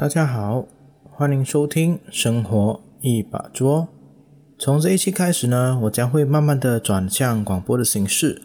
大家好，欢迎收听《生活一把桌》。从这一期开始呢，我将会慢慢的转向广播的形式，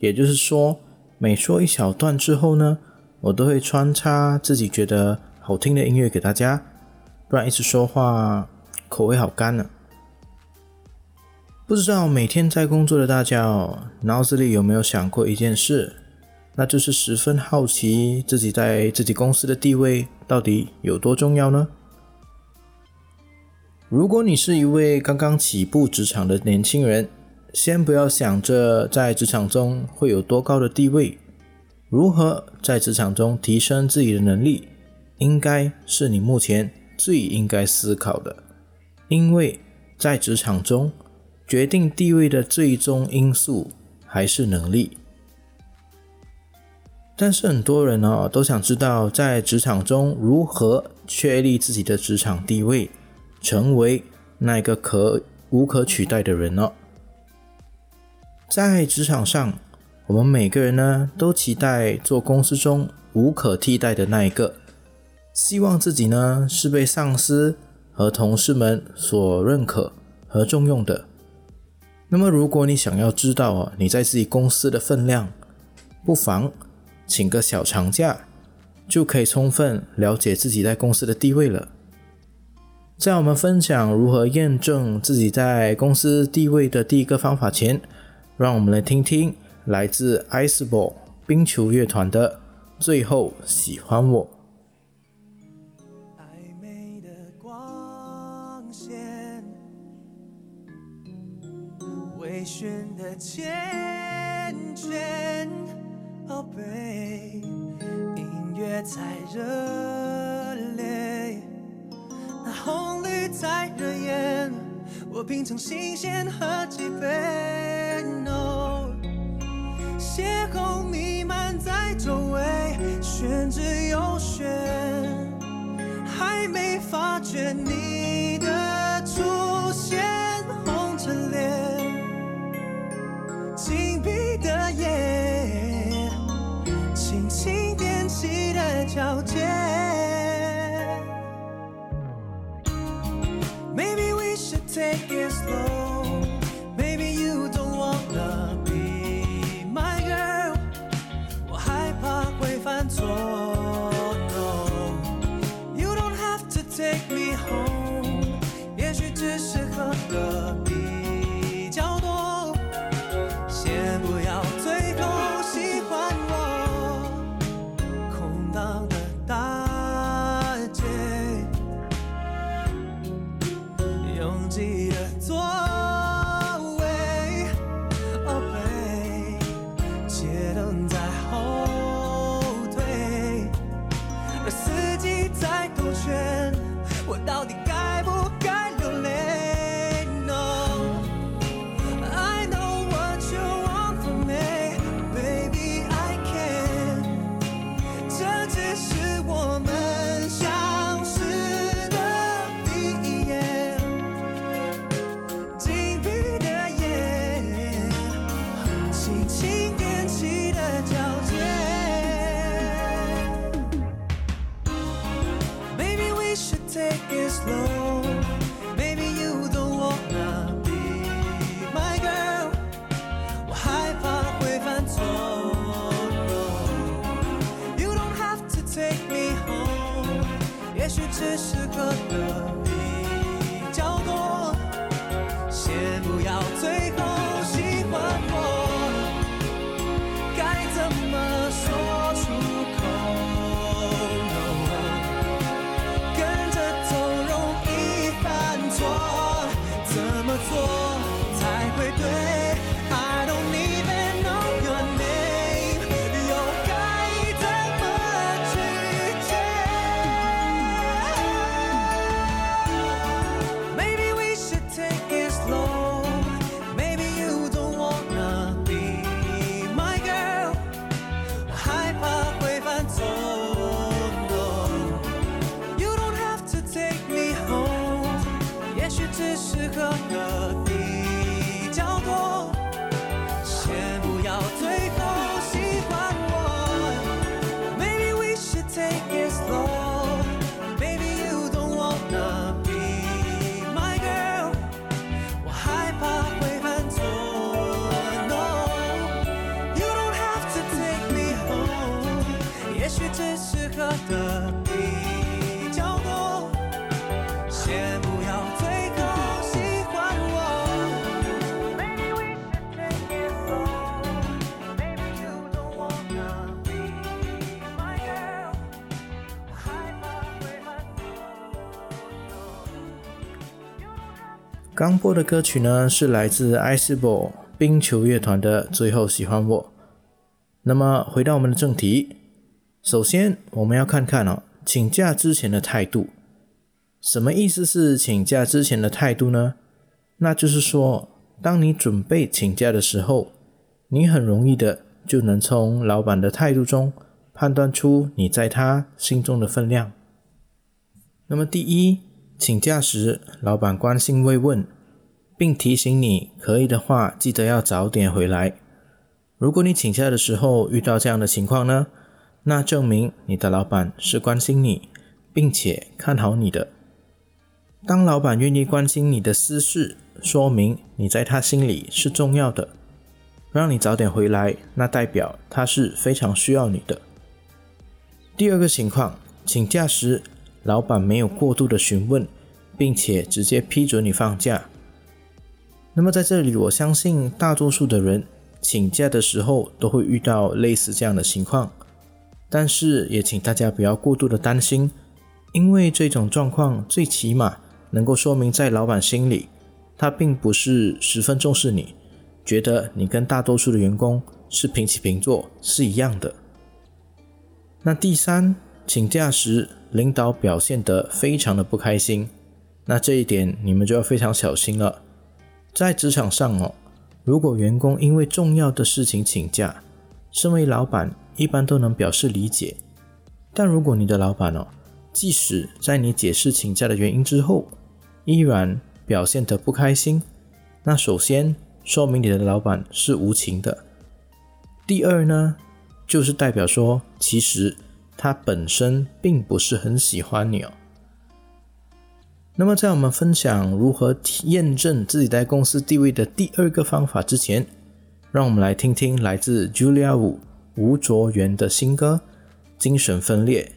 也就是说，每说一小段之后呢，我都会穿插自己觉得好听的音乐给大家，不然一直说话口味好干呢。不知道每天在工作的大家哦，脑子里有没有想过一件事？那就是十分好奇自己在自己公司的地位到底有多重要呢？如果你是一位刚刚起步职场的年轻人，先不要想着在职场中会有多高的地位，如何在职场中提升自己的能力，应该是你目前最应该思考的，因为在职场中决定地位的最终因素还是能力。但是很多人呢都想知道，在职场中如何确立自己的职场地位，成为那个可无可取代的人呢？在职场上，我们每个人呢都期待做公司中无可替代的那一个，希望自己呢是被上司和同事们所认可和重用的。那么，如果你想要知道哦你在自己公司的分量，不妨。请个小长假，就可以充分了解自己在公司的地位了。在我们分享如何验证自己在公司地位的第一个方法前，让我们来听听来自 Iceball 冰球乐团的《最后喜欢我》。宝别再热烈，那红绿在热眼，我品尝新鲜喝几杯。No，邂逅弥漫在周围，玄之又玄，还没发觉你 slow. 的比较多，先不要最后喜欢我。刚播的歌曲呢，是来自 Ice Ball 冰球乐团的《最后喜欢我》。那么回到我们的正题，首先我们要看看哦，请假之前的态度。什么意思是请假之前的态度呢？那就是说，当你准备请假的时候，你很容易的就能从老板的态度中判断出你在他心中的分量。那么第一，请假时，老板关心慰问，并提醒你可以的话，记得要早点回来。如果你请假的时候遇到这样的情况呢，那证明你的老板是关心你，并且看好你的。当老板愿意关心你的私事，说明你在他心里是重要的，让你早点回来，那代表他是非常需要你的。第二个情况，请假时，老板没有过度的询问，并且直接批准你放假。那么在这里，我相信大多数的人。请假的时候都会遇到类似这样的情况，但是也请大家不要过度的担心，因为这种状况最起码能够说明在老板心里，他并不是十分重视你，觉得你跟大多数的员工是平起平坐是一样的。那第三，请假时领导表现得非常的不开心，那这一点你们就要非常小心了，在职场上哦。如果员工因为重要的事情请假，身为老板一般都能表示理解。但如果你的老板哦，即使在你解释请假的原因之后，依然表现得不开心，那首先说明你的老板是无情的。第二呢，就是代表说，其实他本身并不是很喜欢你哦。那么，在我们分享如何验证自己在公司地位的第二个方法之前，让我们来听听来自 Julia 五吴卓源的新歌精神分裂。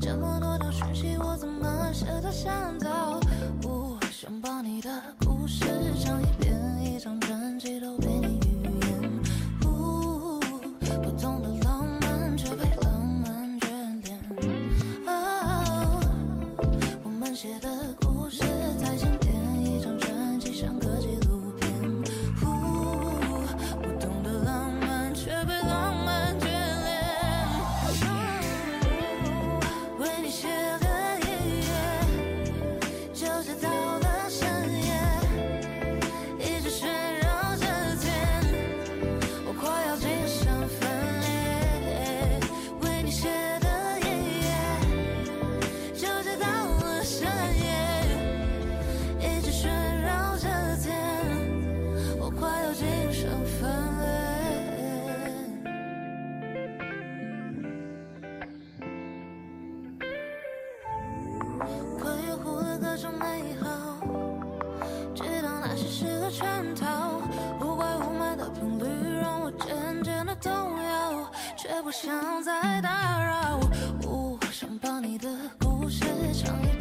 这么多我怎么想把你的故事讲一遍。wrong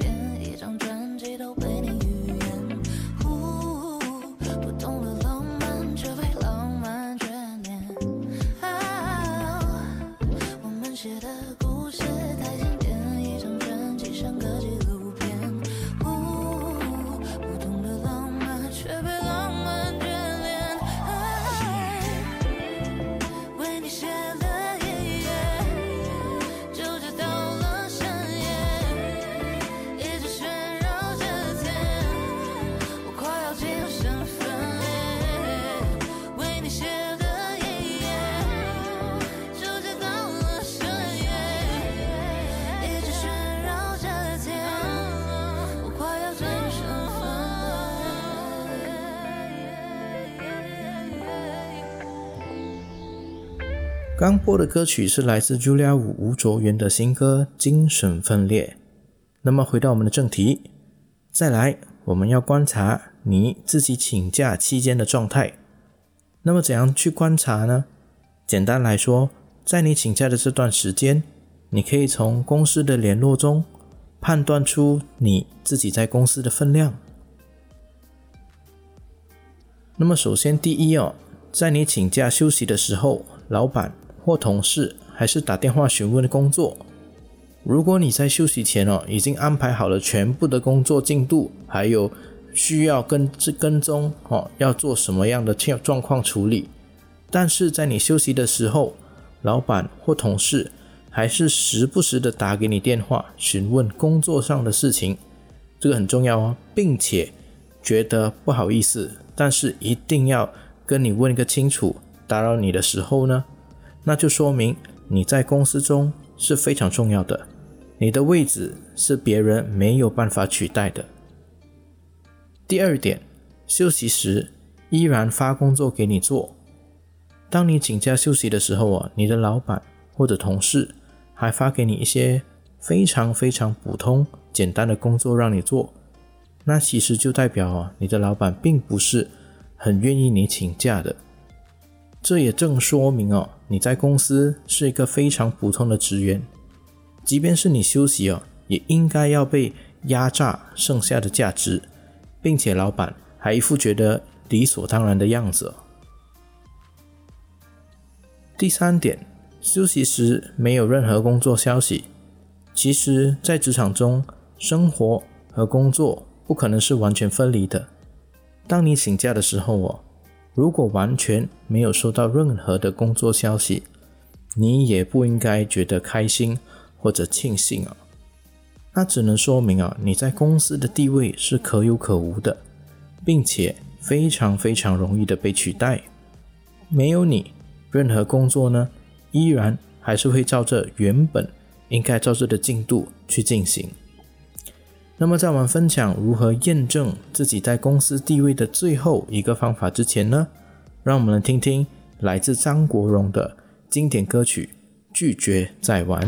刚播的歌曲是来自 Julia 五吴卓源的新歌《精神分裂》。那么回到我们的正题，再来，我们要观察你自己请假期间的状态。那么怎样去观察呢？简单来说，在你请假的这段时间，你可以从公司的联络中判断出你自己在公司的分量。那么首先第一哦，在你请假休息的时候，老板或同事还是打电话询问工作。如果你在休息前哦，已经安排好了全部的工作进度，还有需要跟跟踪哦，要做什么样的状状况处理，但是在你休息的时候，老板或同事还是时不时的打给你电话询问工作上的事情，这个很重要哦，并且觉得不好意思，但是一定要跟你问个清楚，打扰你的时候呢，那就说明你在公司中是非常重要的。你的位置是别人没有办法取代的。第二点，休息时依然发工作给你做。当你请假休息的时候啊，你的老板或者同事还发给你一些非常非常普通、简单的工作让你做，那其实就代表啊，你的老板并不是很愿意你请假的。这也正说明哦，你在公司是一个非常普通的职员。即便是你休息哦，也应该要被压榨剩下的价值，并且老板还一副觉得理所当然的样子。第三点，休息时没有任何工作消息。其实，在职场中，生活和工作不可能是完全分离的。当你请假的时候哦，如果完全没有收到任何的工作消息，你也不应该觉得开心。或者庆幸啊，那只能说明啊，你在公司的地位是可有可无的，并且非常非常容易的被取代。没有你，任何工作呢，依然还是会照着原本应该照着的进度去进行。那么，在我们分享如何验证自己在公司地位的最后一个方法之前呢，让我们来听听来自张国荣的经典歌曲《拒绝再玩》。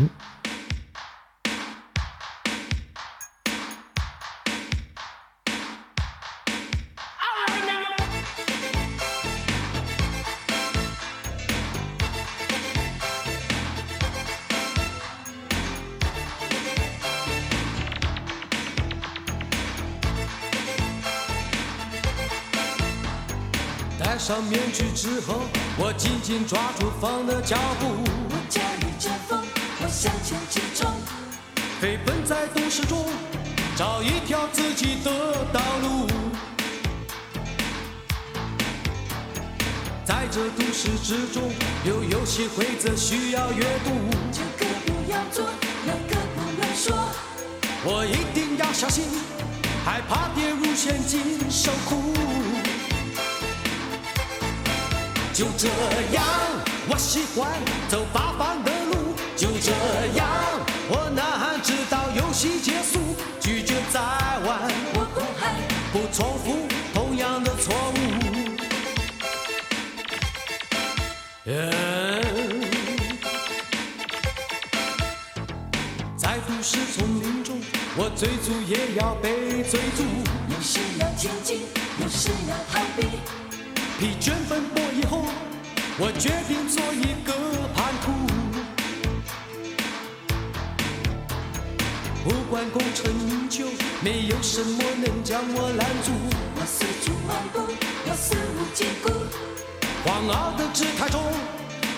上面具之后，我紧紧抓住风的脚步。我驾驭着风，我向前直冲，飞奔在都市中，找一条自己的道路。在这都市之中，有游戏规则需要阅读。这个不要做，那个不能说。我一定要小心，害怕跌入陷阱受苦。就这样，我喜欢走八方的路。就这样，我呐喊直到游戏结束，拒绝再玩。我不害，不重复同样的错误。在都市丛林中，我追逐也要被追逐。有时要前进，有时要逃避。疲倦奔波以后，我决定做一个叛徒。不管功成名就，没有什么能将我拦住。我四处漫步，我肆无忌顾。狂傲的姿态中，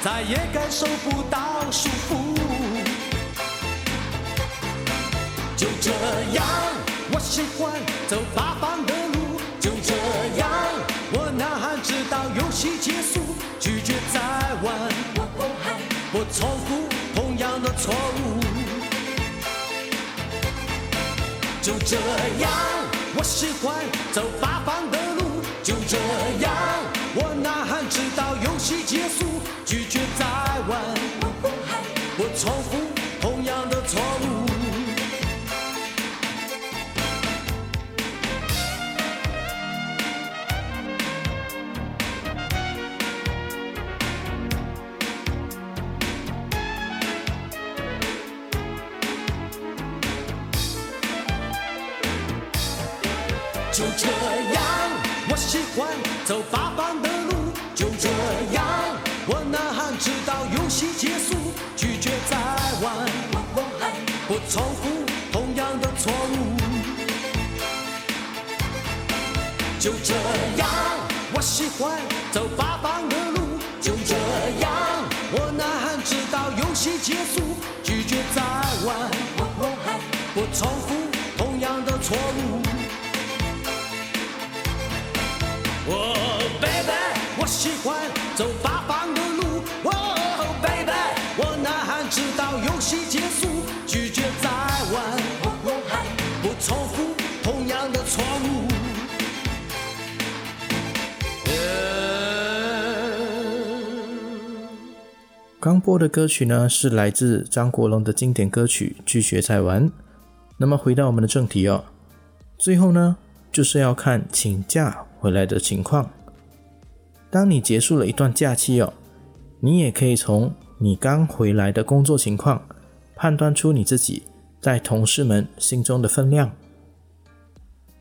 再也感受不到束缚。就这样，我喜欢走八方的路。就这。到游戏结束，拒绝再玩。我不，重复同样的错误。就这样，我喜欢走八方的路。就这样，我呐喊直到游戏结束，拒绝再玩。我，重复走八方的路。就这样，我呐喊直到游戏结束，拒绝再玩，不重复同样的错误。就这样，我喜欢走八方的路。就这样，我呐喊直到游戏结束，同样的错误。刚播的歌曲呢，是来自张国荣的经典歌曲《拒绝再玩》。那么回到我们的正题哦，最后呢，就是要看请假回来的情况。当你结束了一段假期哦，你也可以从你刚回来的工作情况，判断出你自己在同事们心中的分量。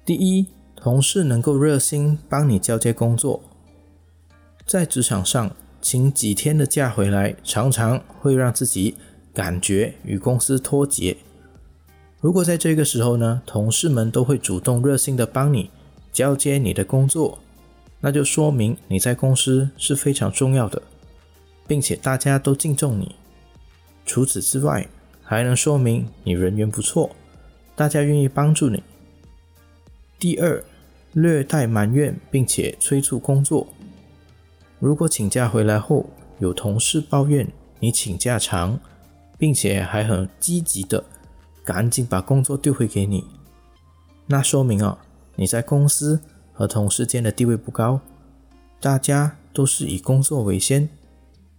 第一，同事能够热心帮你交接工作，在职场上。请几天的假回来，常常会让自己感觉与公司脱节。如果在这个时候呢，同事们都会主动热心的帮你交接你的工作，那就说明你在公司是非常重要的，并且大家都敬重你。除此之外，还能说明你人缘不错，大家愿意帮助你。第二，略带埋怨并且催促工作。如果请假回来后有同事抱怨你请假长，并且还很积极的赶紧把工作丢回给你，那说明啊你在公司和同事间的地位不高，大家都是以工作为先，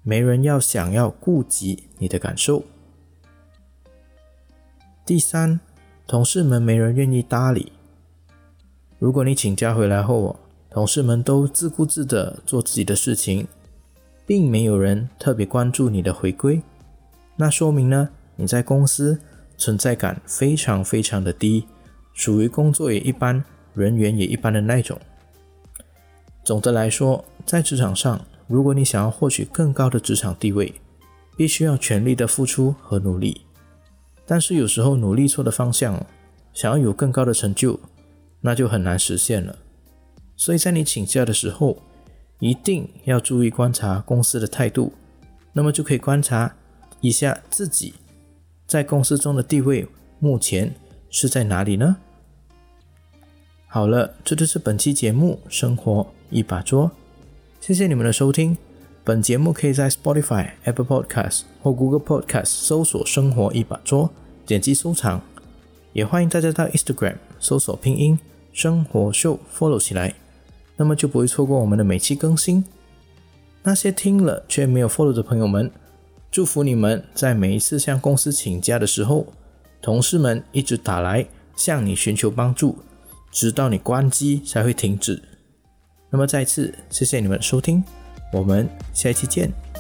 没人要想要顾及你的感受。第三，同事们没人愿意搭理。如果你请假回来后。同事们都自顾自地做自己的事情，并没有人特别关注你的回归，那说明呢你在公司存在感非常非常的低，属于工作也一般，人缘也一般的那种。总的来说，在职场上，如果你想要获取更高的职场地位，必须要全力的付出和努力。但是有时候努力错的方向，想要有更高的成就，那就很难实现了。所以在你请假的时候，一定要注意观察公司的态度，那么就可以观察一下自己在公司中的地位目前是在哪里呢？好了，这就是本期节目《生活一把桌》，谢谢你们的收听。本节目可以在 Spotify、Apple Podcasts 或 Google Podcasts 搜索“生活一把桌”，点击收藏。也欢迎大家到 Instagram 搜索拼音“生活秀 ”follow 起来。那么就不会错过我们的每期更新。那些听了却没有 follow 的朋友们，祝福你们在每一次向公司请假的时候，同事们一直打来向你寻求帮助，直到你关机才会停止。那么再次谢谢你们收听，我们下一期见。